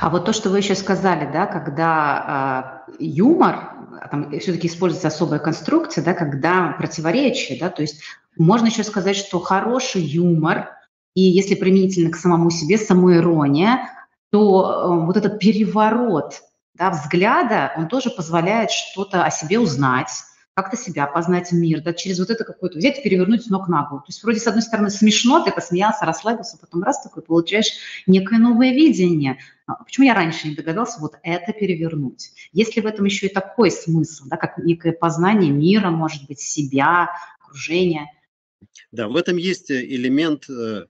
А вот то, что вы еще сказали, да, когда э, юмор, а там все-таки используется особая конструкция, да, когда противоречие, да, то есть можно еще сказать, что хороший юмор, и если применительно к самому себе, самоирония, то э, вот этот переворот да, взгляда, он тоже позволяет что-то о себе узнать, как-то себя познать мир, да, через вот это какое-то взять и перевернуть ног на голову. То есть вроде с одной стороны смешно, ты посмеялся, расслабился, потом раз такой получаешь некое новое видение. А почему я раньше не догадался вот это перевернуть? Есть ли в этом еще и такой смысл, да, как некое познание мира, может быть, себя, окружения? Да, в этом есть элемент э,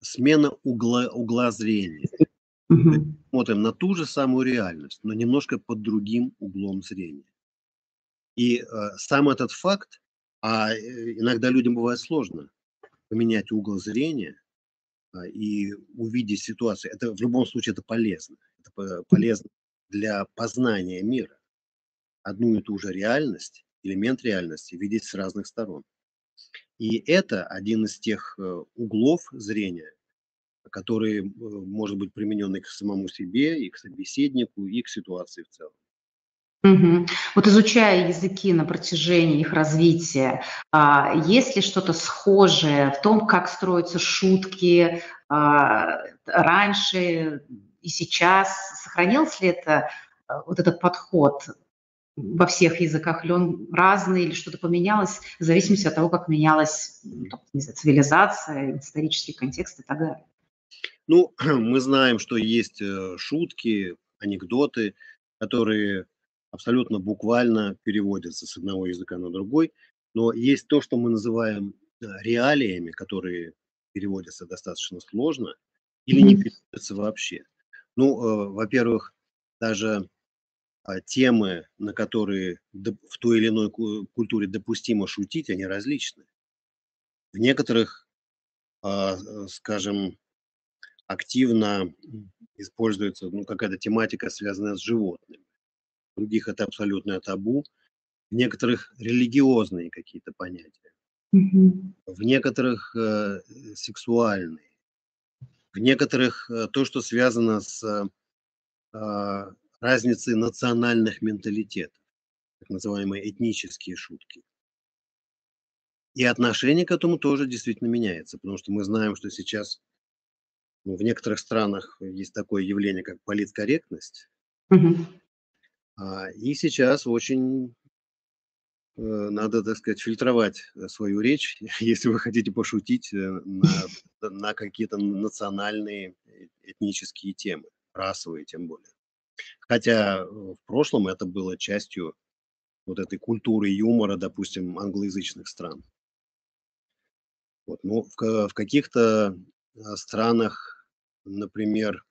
смены угла, угла зрения. Угу. смотрим на ту же самую реальность, но немножко под другим углом зрения. И э, сам этот факт, а э, иногда людям бывает сложно поменять угол зрения э, и увидеть ситуацию. Это в любом случае это полезно. Это полезно для познания мира. Одну и ту же реальность, элемент реальности видеть с разных сторон. И это один из тех э, углов зрения, который э, может быть применен и к самому себе, и к собеседнику, и к ситуации в целом. Угу. Вот изучая языки на протяжении их развития, а, есть ли что-то схожее в том, как строятся шутки а, раньше и сейчас? Сохранился ли это, а, вот этот подход во всех языках, или он разный, или что-то поменялось в зависимости от того, как менялась не знаю, цивилизация, исторический контекст и так далее? Ну, мы знаем, что есть э, шутки, анекдоты, которые абсолютно буквально переводятся с одного языка на другой, но есть то, что мы называем э, реалиями, которые переводятся достаточно сложно или не переводятся вообще. Ну, э, во-первых, даже а, темы, на которые в той или иной культуре допустимо шутить, они различны. В некоторых, а, скажем, активно используется ну, какая-то тематика, связанная с животными. В других это абсолютное табу. В некоторых религиозные какие-то понятия. Mm-hmm. В некоторых э, сексуальные. В некоторых э, то, что связано с э, разницей национальных менталитетов, так называемые этнические шутки. И отношение к этому тоже действительно меняется, потому что мы знаем, что сейчас ну, в некоторых странах есть такое явление, как политкорректность. Угу. А, и сейчас очень э, надо, так сказать, фильтровать свою речь, если вы хотите пошутить э, на, на какие-то национальные э, этнические темы, расовые тем более. Хотя в прошлом это было частью вот этой культуры юмора, допустим, англоязычных стран. Вот, ну, в, в каких-то странах например,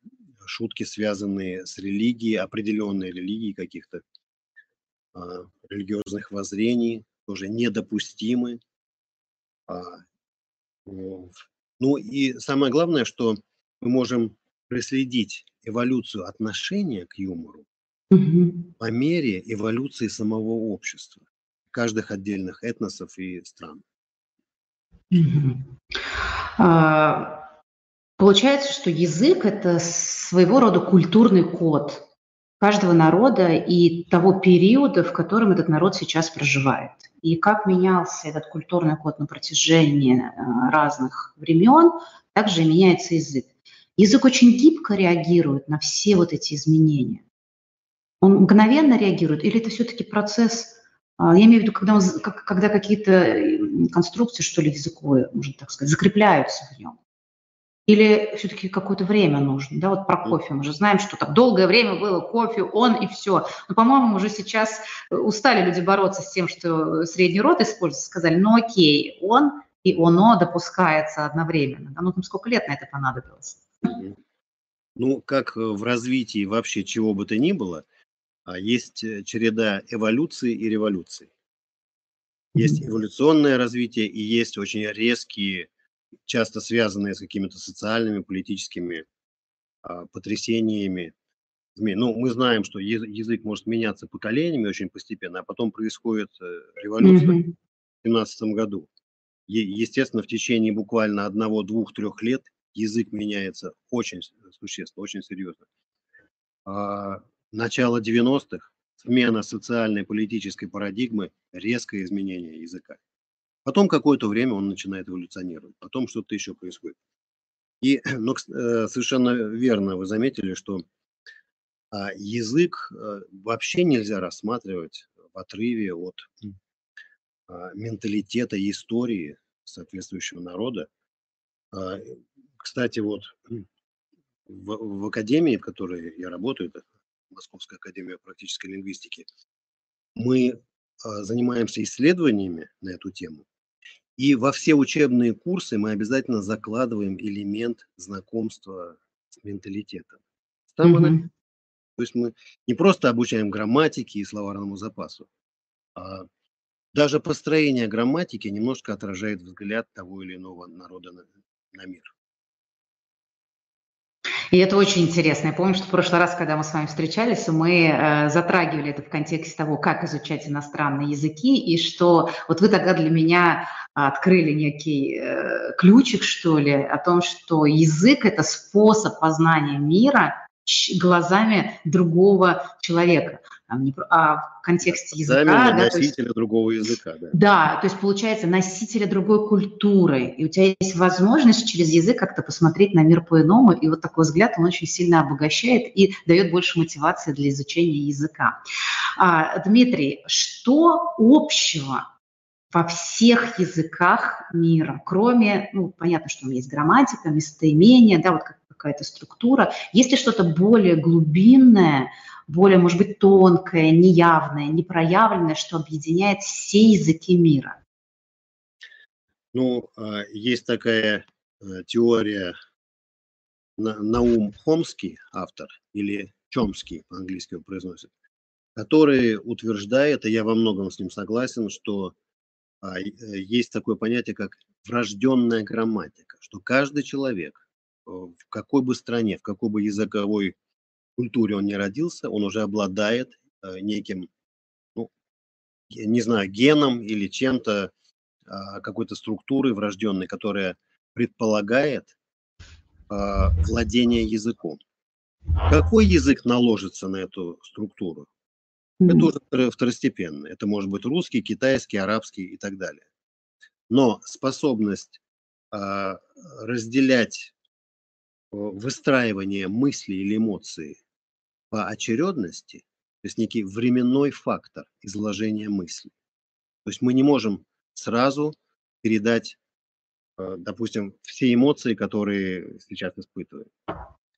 шутки, связанные с религией, определенной религией каких-то а, религиозных воззрений, тоже недопустимы. А, ну и самое главное, что мы можем проследить эволюцию отношения к юмору угу. по мере эволюции самого общества, каждых отдельных этносов и стран. Угу. А, Получается, что язык – это своего рода культурный код каждого народа и того периода, в котором этот народ сейчас проживает. И как менялся этот культурный код на протяжении э, разных времен, также и меняется язык. Язык очень гибко реагирует на все вот эти изменения. Он мгновенно реагирует, или это все-таки процесс, а, я имею в виду, когда, он, когда какие-то конструкции, что ли, языковые, можно так сказать, закрепляются в нем. Или все-таки какое-то время нужно? Да, вот про кофе мы же знаем, что так долгое время было кофе, он и все. Но, по-моему, уже сейчас э, устали люди бороться с тем, что средний род используется. Сказали, ну окей, он и оно допускается одновременно. Да, ну там сколько лет на это понадобилось? Ну, как в развитии вообще чего бы то ни было, а, есть э, череда эволюции и революции. Есть эволюционное развитие и есть очень резкие часто связанные с какими-то социальными, политическими а, потрясениями. Ну, мы знаем, что язык может меняться поколениями очень постепенно, а потом происходит э, революция mm-hmm. в 17 году. Естественно, в течение буквально одного, двух, трех лет язык меняется очень существенно, очень серьезно. А, начало 90-х, смена социальной политической парадигмы, резкое изменение языка. Потом какое-то время он начинает эволюционировать, потом что-то еще происходит. И но, э, совершенно верно вы заметили, что а, язык э, вообще нельзя рассматривать в отрыве от а, менталитета и истории соответствующего народа. А, кстати, вот в, в академии, в которой я работаю, это Московская академия практической лингвистики, мы занимаемся исследованиями на эту тему. И во все учебные курсы мы обязательно закладываем элемент знакомства с менталитетом, самого начала. То есть мы не просто обучаем грамматике и словарному запасу, а даже построение грамматики немножко отражает взгляд того или иного народа на, на мир. И это очень интересно. Я помню, что в прошлый раз, когда мы с вами встречались, мы э, затрагивали это в контексте того, как изучать иностранные языки, и что вот вы тогда для меня открыли некий э, ключик, что ли, о том, что язык – это способ познания мира – глазами другого человека. А в контексте языка... Глазами да, носителя есть, другого языка. Да. да, то есть получается носителя другой культуры. И у тебя есть возможность через язык как-то посмотреть на мир по-иному. И вот такой взгляд, он очень сильно обогащает и дает больше мотивации для изучения языка. А, Дмитрий, что общего во всех языках мира, кроме, ну, понятно, что есть грамматика, местоимение, да, вот как какая-то структура. Есть ли что-то более глубинное, более, может быть, тонкое, неявное, непроявленное, что объединяет все языки мира? Ну, а, есть такая э, теория Наум Хомский, автор, или Чомский по-английски произносит, который утверждает, и я во многом с ним согласен, что а, э, есть такое понятие, как врожденная грамматика, что каждый человек в какой бы стране, в какой бы языковой культуре он не родился, он уже обладает э, неким, ну, не знаю, геном или чем-то, а, какой-то структурой врожденной, которая предполагает а, владение языком. Какой язык наложится на эту структуру? Это уже второстепенно. Это может быть русский, китайский, арабский и так далее. Но способность а, разделять выстраивание мысли или эмоции по очередности, то есть некий временной фактор изложения мысли. То есть мы не можем сразу передать, э, допустим, все эмоции, которые сейчас испытываем,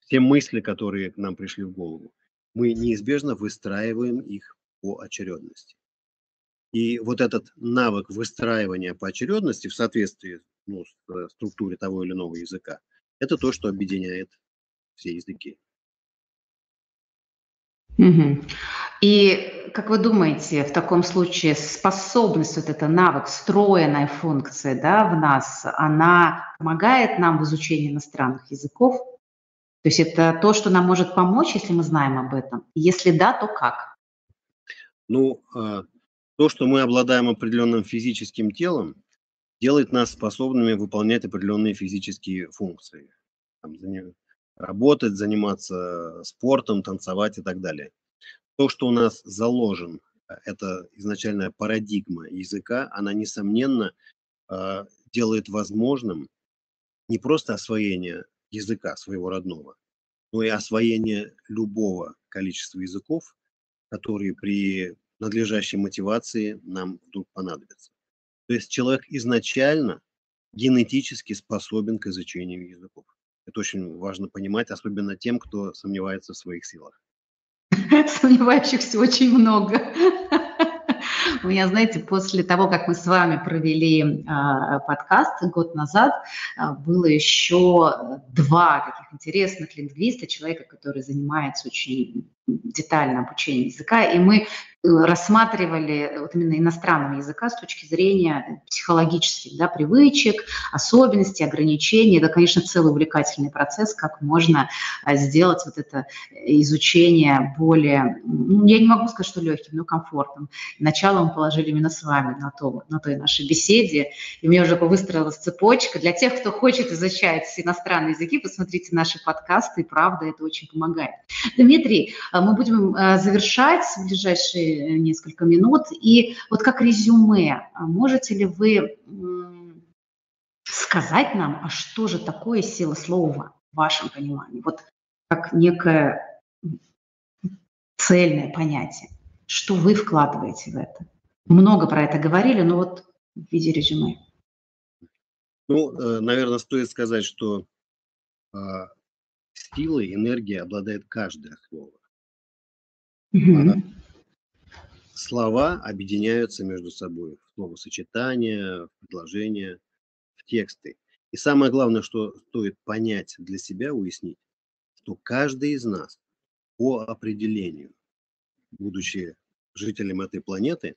все мысли, которые к нам пришли в голову. Мы неизбежно выстраиваем их по очередности. И вот этот навык выстраивания по очередности в соответствии ну, с э, структуре того или иного языка – это то, что объединяет все языки. Угу. И как вы думаете, в таком случае способность, вот эта навык, встроенная функция да, в нас, она помогает нам в изучении иностранных языков? То есть это то, что нам может помочь, если мы знаем об этом? Если да, то как? Ну, а, то, что мы обладаем определенным физическим телом, делает нас способными выполнять определенные физические функции. Там, работать, заниматься спортом, танцевать и так далее. То, что у нас заложен, э, это изначальная парадигма языка, она, несомненно, э, делает возможным не просто освоение языка своего родного, но и освоение любого количества языков, которые при надлежащей мотивации нам вдруг понадобятся. То есть человек изначально генетически способен к изучению языков. Это очень важно понимать, особенно тем, кто сомневается в своих силах. Сомневающихся очень много. У меня, знаете, после того, как мы с вами провели э, подкаст год назад, э, было еще два таких интересных лингвиста, человека, который занимается очень детально обучением языка, и мы рассматривали вот именно иностранного языка с точки зрения психологических да, привычек, особенностей, ограничений. Это, конечно, целый увлекательный процесс, как можно сделать вот это изучение более, я не могу сказать, что легким, но комфортным. Начало мы положили именно с вами на, то, на той нашей беседе, и у меня уже выстроилась цепочка. Для тех, кто хочет изучать иностранные языки, посмотрите наши подкасты, и правда, это очень помогает. Дмитрий, мы будем завершать в ближайшие несколько минут. И вот как резюме, а можете ли вы сказать нам, а что же такое сила слова в вашем понимании? Вот как некое цельное понятие. Что вы вкладываете в это? Много про это говорили, но вот в виде резюме. Ну, э, наверное, стоит сказать, что а, силой, энергией обладает каждое слово. Угу слова объединяются между собой в словосочетания, в предложения, в тексты. И самое главное, что стоит понять для себя, уяснить, что каждый из нас по определению, будучи жителем этой планеты,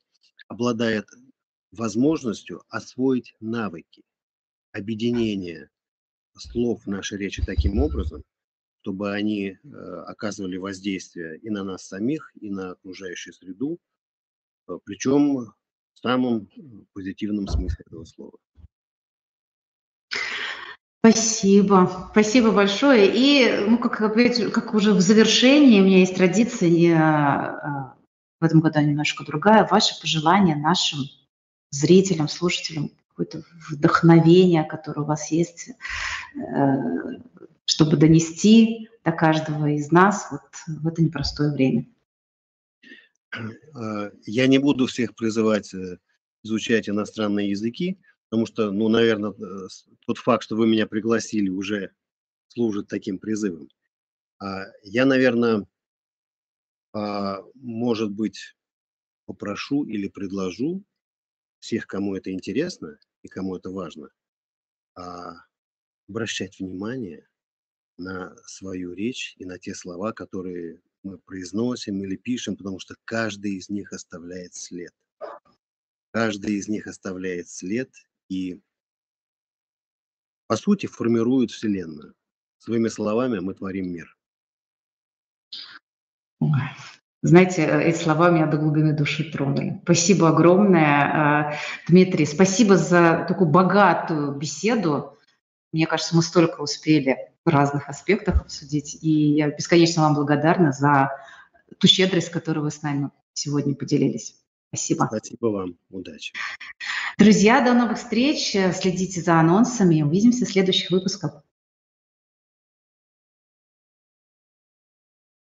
обладает возможностью освоить навыки объединения слов нашей речи таким образом, чтобы они э, оказывали воздействие и на нас самих, и на окружающую среду, причем в самом позитивном смысле этого слова. Спасибо, спасибо большое. И, ну, как, опять, как уже в завершении, у меня есть традиция, не, а, в этом году немножко другая, ваше пожелание нашим зрителям, слушателям, какое-то вдохновение, которое у вас есть, э, чтобы донести до каждого из нас вот в это непростое время. Э, я не буду всех призывать э, изучать иностранные языки, потому что, ну, наверное, тот факт, что вы меня пригласили, уже служит таким призывом. А я, наверное, а, может быть, попрошу или предложу всех, кому это интересно и кому это важно, а, обращать внимание на свою речь и на те слова, которые мы произносим или пишем, потому что каждый из них оставляет след. Каждый из них оставляет след и, по сути, формирует Вселенную. Своими словами мы творим мир. Знаете, эти слова меня до глубины души тронули. Спасибо огромное, э, Дмитрий. Спасибо за такую богатую беседу. Мне кажется, мы столько успели разных аспектах обсудить. И я бесконечно вам благодарна за ту щедрость, которую вы с нами сегодня поделились. Спасибо. Спасибо вам. Удачи. Друзья, до новых встреч. Следите за анонсами. Увидимся в следующих выпусках.